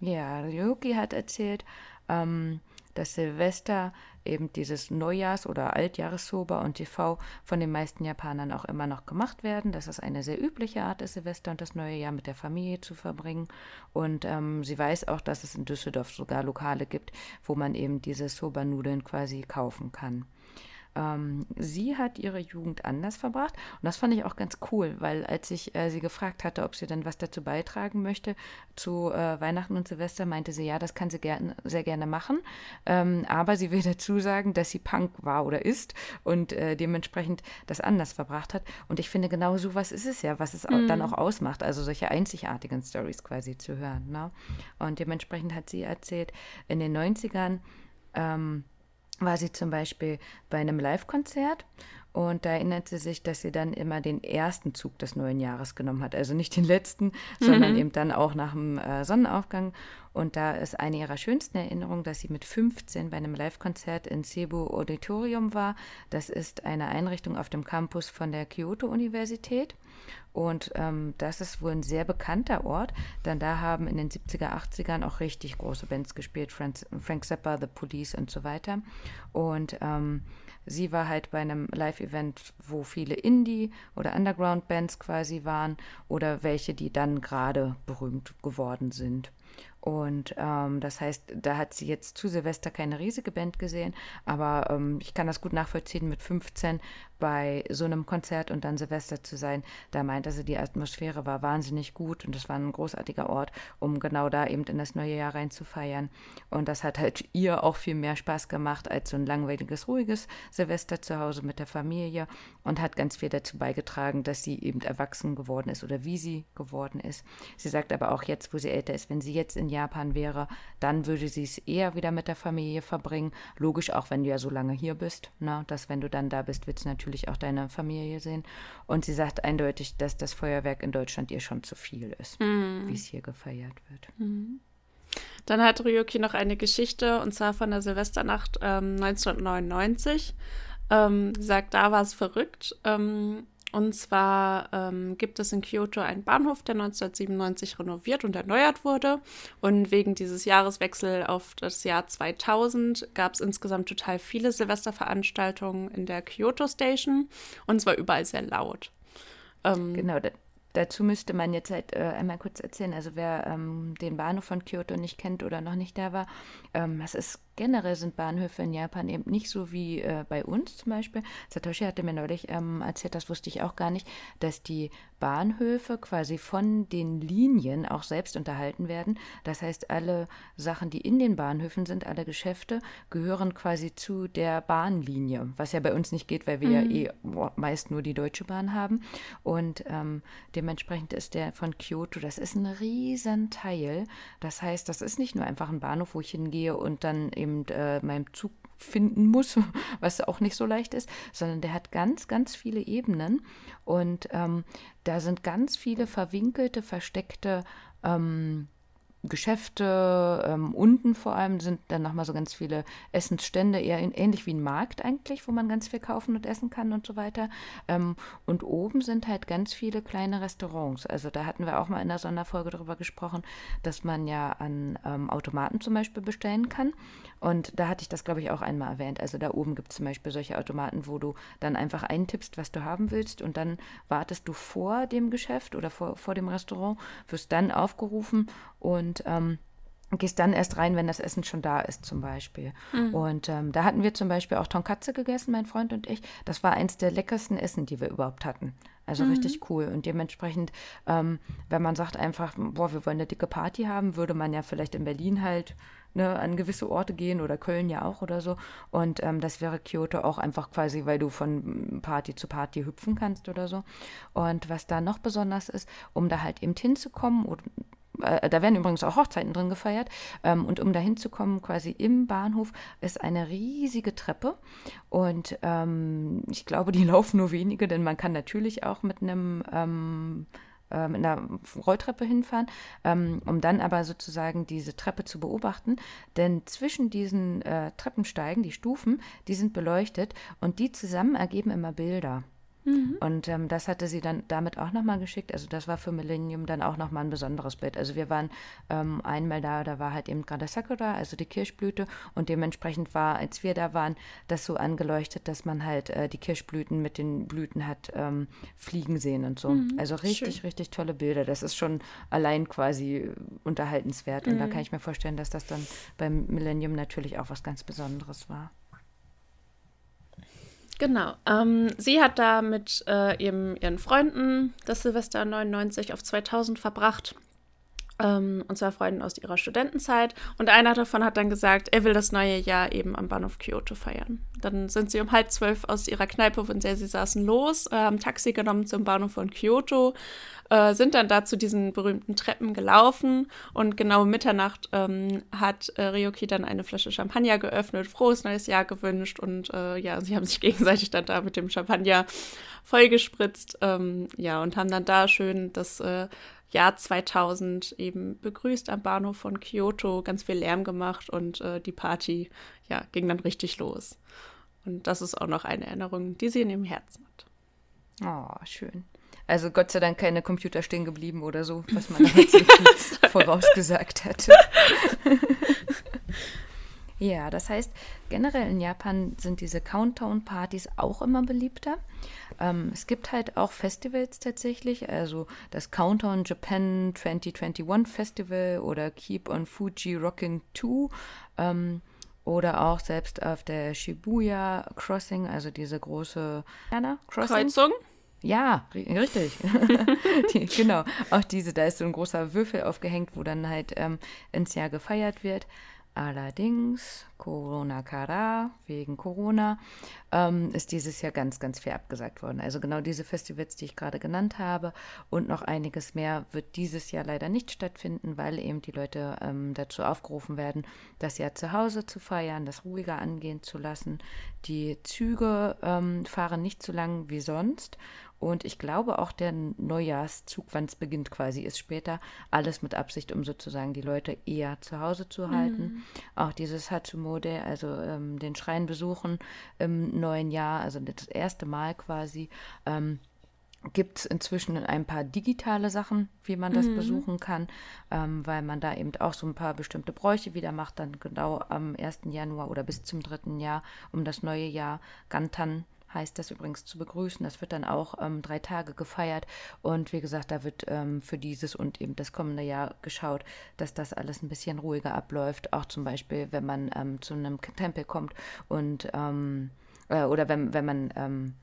Ja, Ryuki hat erzählt, ähm, dass Silvester eben dieses Neujahrs- oder Altjahressober und TV von den meisten Japanern auch immer noch gemacht werden. Das ist eine sehr übliche Art, das Silvester und das neue Jahr mit der Familie zu verbringen. Und ähm, sie weiß auch, dass es in Düsseldorf sogar Lokale gibt, wo man eben diese Soba-Nudeln quasi kaufen kann. Ähm, sie hat ihre Jugend anders verbracht und das fand ich auch ganz cool, weil als ich äh, sie gefragt hatte, ob sie dann was dazu beitragen möchte zu äh, Weihnachten und Silvester, meinte sie, ja, das kann sie gern, sehr gerne machen, ähm, aber sie will dazu sagen, dass sie Punk war oder ist und äh, dementsprechend das anders verbracht hat und ich finde, genau so was ist es ja, was es mhm. dann auch ausmacht, also solche einzigartigen Stories quasi zu hören. Ne? Und dementsprechend hat sie erzählt, in den 90ern ähm, war sie zum Beispiel bei einem Live-Konzert und da erinnert sie sich, dass sie dann immer den ersten Zug des neuen Jahres genommen hat. Also nicht den letzten, mhm. sondern eben dann auch nach dem äh, Sonnenaufgang. Und da ist eine ihrer schönsten Erinnerungen, dass sie mit 15 bei einem Live-Konzert in Cebu Auditorium war. Das ist eine Einrichtung auf dem Campus von der Kyoto-Universität. Und ähm, das ist wohl ein sehr bekannter Ort, denn da haben in den 70er, 80ern auch richtig große Bands gespielt, Frank, Frank Zappa, The Police und so weiter. Und ähm, sie war halt bei einem Live-Event, wo viele Indie- oder Underground-Bands quasi waren oder welche, die dann gerade berühmt geworden sind. Und ähm, das heißt, da hat sie jetzt zu Silvester keine riesige Band gesehen, aber ähm, ich kann das gut nachvollziehen mit 15 bei so einem Konzert und dann Silvester zu sein. Da meinte sie, die Atmosphäre war wahnsinnig gut und es war ein großartiger Ort, um genau da eben in das neue Jahr rein zu feiern. Und das hat halt ihr auch viel mehr Spaß gemacht als so ein langweiliges, ruhiges Silvester zu Hause mit der Familie und hat ganz viel dazu beigetragen, dass sie eben erwachsen geworden ist oder wie sie geworden ist. Sie sagt aber auch jetzt, wo sie älter ist, wenn sie jetzt in Japan wäre, dann würde sie es eher wieder mit der Familie verbringen. Logisch auch, wenn du ja so lange hier bist, ne? dass wenn du dann da bist, wird es natürlich natürlich auch deine Familie sehen. Und sie sagt eindeutig, dass das Feuerwerk in Deutschland ihr schon zu viel ist, mhm. wie es hier gefeiert wird. Mhm. Dann hat Ryuki noch eine Geschichte, und zwar von der Silvesternacht ähm, 1999. Ähm, sie sagt, da war es verrückt. Ähm, und zwar ähm, gibt es in Kyoto einen Bahnhof, der 1997 renoviert und erneuert wurde. Und wegen dieses Jahreswechsel auf das Jahr 2000 gab es insgesamt total viele Silvesterveranstaltungen in der Kyoto Station. Und es war überall sehr laut. Ähm, genau, Dazu müsste man jetzt halt äh, einmal kurz erzählen, also wer ähm, den Bahnhof von Kyoto nicht kennt oder noch nicht da war, ähm, das ist generell sind Bahnhöfe in Japan eben nicht so wie äh, bei uns zum Beispiel. Satoshi hatte mir neulich ähm, erzählt, das wusste ich auch gar nicht, dass die Bahnhöfe quasi von den Linien auch selbst unterhalten werden. Das heißt, alle Sachen, die in den Bahnhöfen sind, alle Geschäfte, gehören quasi zu der Bahnlinie, was ja bei uns nicht geht, weil wir mhm. ja eh meist nur die Deutsche Bahn haben. Und ähm, dementsprechend ist der von Kyoto, das ist ein Riesenteil. Das heißt, das ist nicht nur einfach ein Bahnhof, wo ich hingehe und dann eben äh, meinem Zug finden muss, was auch nicht so leicht ist, sondern der hat ganz, ganz viele Ebenen und ähm, da sind ganz viele verwinkelte, versteckte ähm, Geschäfte, ähm, unten vor allem sind dann nochmal so ganz viele Essensstände, eher in, ähnlich wie ein Markt eigentlich, wo man ganz viel kaufen und essen kann und so weiter. Ähm, und oben sind halt ganz viele kleine Restaurants. Also da hatten wir auch mal in der Sonderfolge darüber gesprochen, dass man ja an ähm, Automaten zum Beispiel bestellen kann. Und da hatte ich das, glaube ich, auch einmal erwähnt. Also da oben gibt es zum Beispiel solche Automaten, wo du dann einfach eintippst, was du haben willst und dann wartest du vor dem Geschäft oder vor, vor dem Restaurant, wirst dann aufgerufen und ähm, gehst dann erst rein, wenn das Essen schon da ist, zum Beispiel. Mhm. Und ähm, da hatten wir zum Beispiel auch Tonkatze gegessen, mein Freund und ich. Das war eins der leckersten Essen, die wir überhaupt hatten. Also mhm. richtig cool. Und dementsprechend, ähm, wenn man sagt einfach, boah, wir wollen eine dicke Party haben, würde man ja vielleicht in Berlin halt ne, an gewisse Orte gehen oder Köln ja auch oder so. Und ähm, das wäre Kyoto auch einfach quasi, weil du von Party zu Party hüpfen kannst oder so. Und was da noch besonders ist, um da halt eben hinzukommen oder äh, da werden übrigens auch Hochzeiten drin gefeiert. Ähm, und um da hinzukommen, quasi im Bahnhof, ist eine riesige Treppe. Und ähm, ich glaube, die laufen nur wenige, denn man kann natürlich auch mit einem ähm, äh, mit einer Rolltreppe hinfahren, ähm, um dann aber sozusagen diese Treppe zu beobachten. Denn zwischen diesen äh, Treppensteigen, die Stufen, die sind beleuchtet und die zusammen ergeben immer Bilder. Mhm. Und ähm, das hatte sie dann damit auch nochmal geschickt. Also das war für Millennium dann auch nochmal ein besonderes Bild. Also wir waren ähm, einmal da, da war halt eben gerade Sakura, also die Kirschblüte. Und dementsprechend war, als wir da waren, das so angeleuchtet, dass man halt äh, die Kirschblüten mit den Blüten hat ähm, fliegen sehen und so. Mhm. Also richtig, Schön. richtig tolle Bilder. Das ist schon allein quasi unterhaltenswert. Und mhm. da kann ich mir vorstellen, dass das dann beim Millennium natürlich auch was ganz Besonderes war. Genau. Ähm, sie hat da mit äh, ihrem, ihren Freunden das Silvester 99 auf 2000 verbracht. Ähm, und zwar Freunden aus ihrer Studentenzeit. Und einer davon hat dann gesagt, er will das neue Jahr eben am Bahnhof Kyoto feiern. Dann sind sie um halb zwölf aus ihrer Kneipe, in der sie saßen, los, äh, haben Taxi genommen zum Bahnhof von Kyoto, äh, sind dann da zu diesen berühmten Treppen gelaufen und genau um Mitternacht ähm, hat äh, Ryoki dann eine Flasche Champagner geöffnet, frohes neues Jahr gewünscht und äh, ja, sie haben sich gegenseitig dann da mit dem Champagner vollgespritzt, ähm, ja, und haben dann da schön das äh, Jahr 2000 eben begrüßt am Bahnhof von Kyoto, ganz viel Lärm gemacht und äh, die Party ja, ging dann richtig los. Und das ist auch noch eine Erinnerung, die sie in ihrem Herzen hat. Oh, schön. Also Gott sei Dank keine Computer stehen geblieben oder so, was man jetzt vorausgesagt hatte. ja, das heißt, generell in Japan sind diese Countdown-Partys auch immer beliebter. Ähm, es gibt halt auch Festivals tatsächlich, also das Countdown Japan 2021 Festival oder Keep on Fuji Rockin' 2. Ähm, oder auch selbst auf der Shibuya Crossing, also diese große Anna, Kreuzung. Ja, richtig. die, genau, auch diese, da ist so ein großer Würfel aufgehängt, wo dann halt ähm, ins Jahr gefeiert wird. Allerdings, Corona Kara, wegen Corona, ähm, ist dieses Jahr ganz, ganz viel abgesagt worden. Also genau diese Festivals, die ich gerade genannt habe und noch einiges mehr wird dieses Jahr leider nicht stattfinden, weil eben die Leute ähm, dazu aufgerufen werden, das Jahr zu Hause zu feiern, das ruhiger angehen zu lassen. Die Züge ähm, fahren nicht so lang wie sonst und ich glaube auch der Neujahrszug, wann es beginnt quasi, ist später. Alles mit Absicht, um sozusagen die Leute eher zu Hause zu halten. Mhm. Auch dieses Hatsumode, also ähm, den Schrein besuchen im neuen Jahr, also das erste Mal quasi. Ähm, gibt es inzwischen ein paar digitale Sachen, wie man das mhm. besuchen kann, ähm, weil man da eben auch so ein paar bestimmte Bräuche wieder macht, dann genau am 1. Januar oder bis zum 3. Jahr, um das neue Jahr Gantan heißt das übrigens zu begrüßen. Das wird dann auch ähm, drei Tage gefeiert. Und wie gesagt, da wird ähm, für dieses und eben das kommende Jahr geschaut, dass das alles ein bisschen ruhiger abläuft. Auch zum Beispiel, wenn man ähm, zu einem Tempel kommt und ähm, äh, oder wenn, wenn man ähm,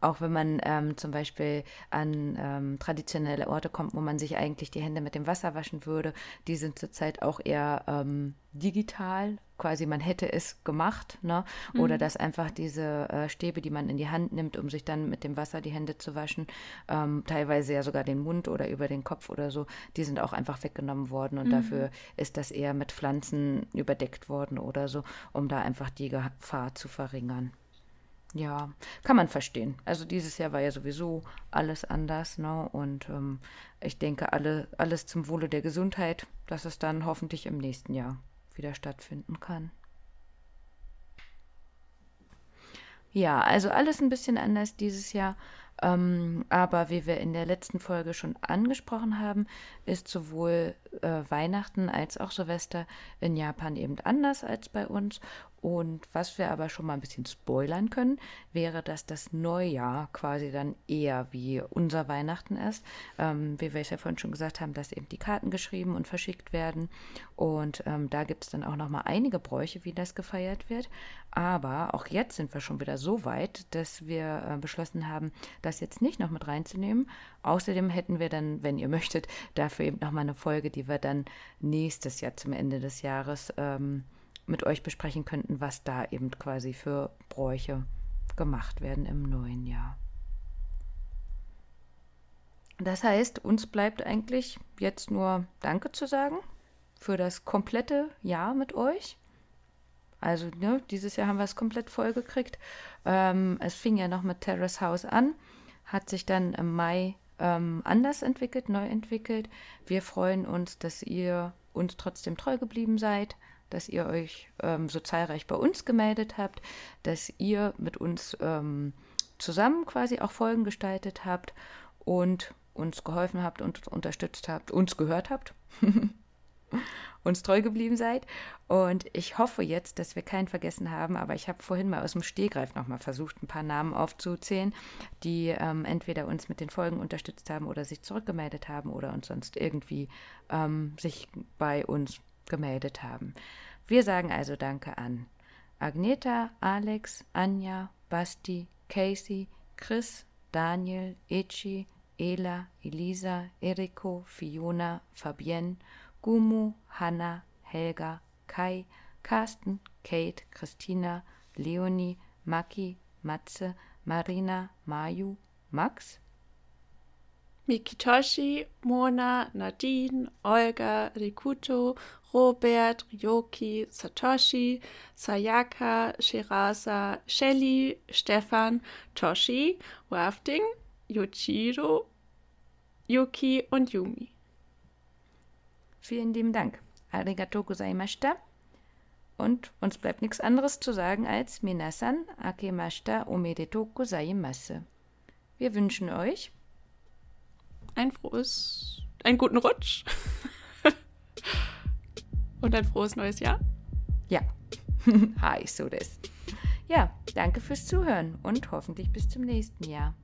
auch wenn man ähm, zum Beispiel an ähm, traditionelle Orte kommt, wo man sich eigentlich die Hände mit dem Wasser waschen würde, die sind zurzeit auch eher ähm, digital. Quasi man hätte es gemacht, ne? Mhm. Oder dass einfach diese äh, Stäbe, die man in die Hand nimmt, um sich dann mit dem Wasser die Hände zu waschen, ähm, teilweise ja sogar den Mund oder über den Kopf oder so, die sind auch einfach weggenommen worden und mhm. dafür ist das eher mit Pflanzen überdeckt worden oder so, um da einfach die Gefahr zu verringern. Ja, kann man verstehen. Also dieses Jahr war ja sowieso alles anders, ne? Und ähm, ich denke, alle, alles zum Wohle der Gesundheit, dass es dann hoffentlich im nächsten Jahr wieder stattfinden kann. Ja, also alles ein bisschen anders dieses Jahr. Ähm, aber wie wir in der letzten Folge schon angesprochen haben, ist sowohl äh, Weihnachten als auch Silvester in Japan eben anders als bei uns. Und was wir aber schon mal ein bisschen spoilern können, wäre, dass das Neujahr quasi dann eher wie unser Weihnachten ist. Ähm, wie wir es ja vorhin schon gesagt haben, dass eben die Karten geschrieben und verschickt werden. Und ähm, da gibt es dann auch noch mal einige Bräuche, wie das gefeiert wird. Aber auch jetzt sind wir schon wieder so weit, dass wir äh, beschlossen haben, das jetzt nicht noch mit reinzunehmen. Außerdem hätten wir dann, wenn ihr möchtet, dafür eben noch mal eine Folge, die wir dann nächstes Jahr zum Ende des Jahres ähm, mit euch besprechen könnten, was da eben quasi für Bräuche gemacht werden im neuen Jahr. Das heißt, uns bleibt eigentlich jetzt nur Danke zu sagen für das komplette Jahr mit euch. Also ne, dieses Jahr haben wir es komplett vollgekriegt. Ähm, es fing ja noch mit Terrace House an, hat sich dann im Mai ähm, anders entwickelt, neu entwickelt. Wir freuen uns, dass ihr uns trotzdem treu geblieben seid, dass ihr euch ähm, so zahlreich bei uns gemeldet habt, dass ihr mit uns ähm, zusammen quasi auch Folgen gestaltet habt und uns geholfen habt und unterstützt habt, uns gehört habt. uns treu geblieben seid. Und ich hoffe jetzt, dass wir keinen vergessen haben, aber ich habe vorhin mal aus dem Stehgreif nochmal versucht, ein paar Namen aufzuzählen, die ähm, entweder uns mit den Folgen unterstützt haben oder sich zurückgemeldet haben oder uns sonst irgendwie ähm, sich bei uns gemeldet haben. Wir sagen also Danke an Agneta, Alex, Anja, Basti, Casey, Chris, Daniel, Eci, Ela, Elisa, Eriko, Fiona, Fabienne, Gumu, Hanna, Helga, Kai, Carsten, Kate, Christina, Leonie, Maki, Matze, Marina, Mayu, Max, Mikitoshi, Mona, Nadine, Olga, Rikuto, Robert, Ryoki, Satoshi, Sayaka, Shirasa, Shelly, Stefan, Toshi, Wafting, Yochiro, Yuki und Yumi. Vielen lieben Dank. Arigato gozaimashita. Und uns bleibt nichts anderes zu sagen als Minasan akemashita omedeto gozaimasu. Wir wünschen euch ein frohes, einen guten Rutsch und ein frohes neues Jahr. Ja, hi, so das. Ja, danke fürs Zuhören und hoffentlich bis zum nächsten Jahr.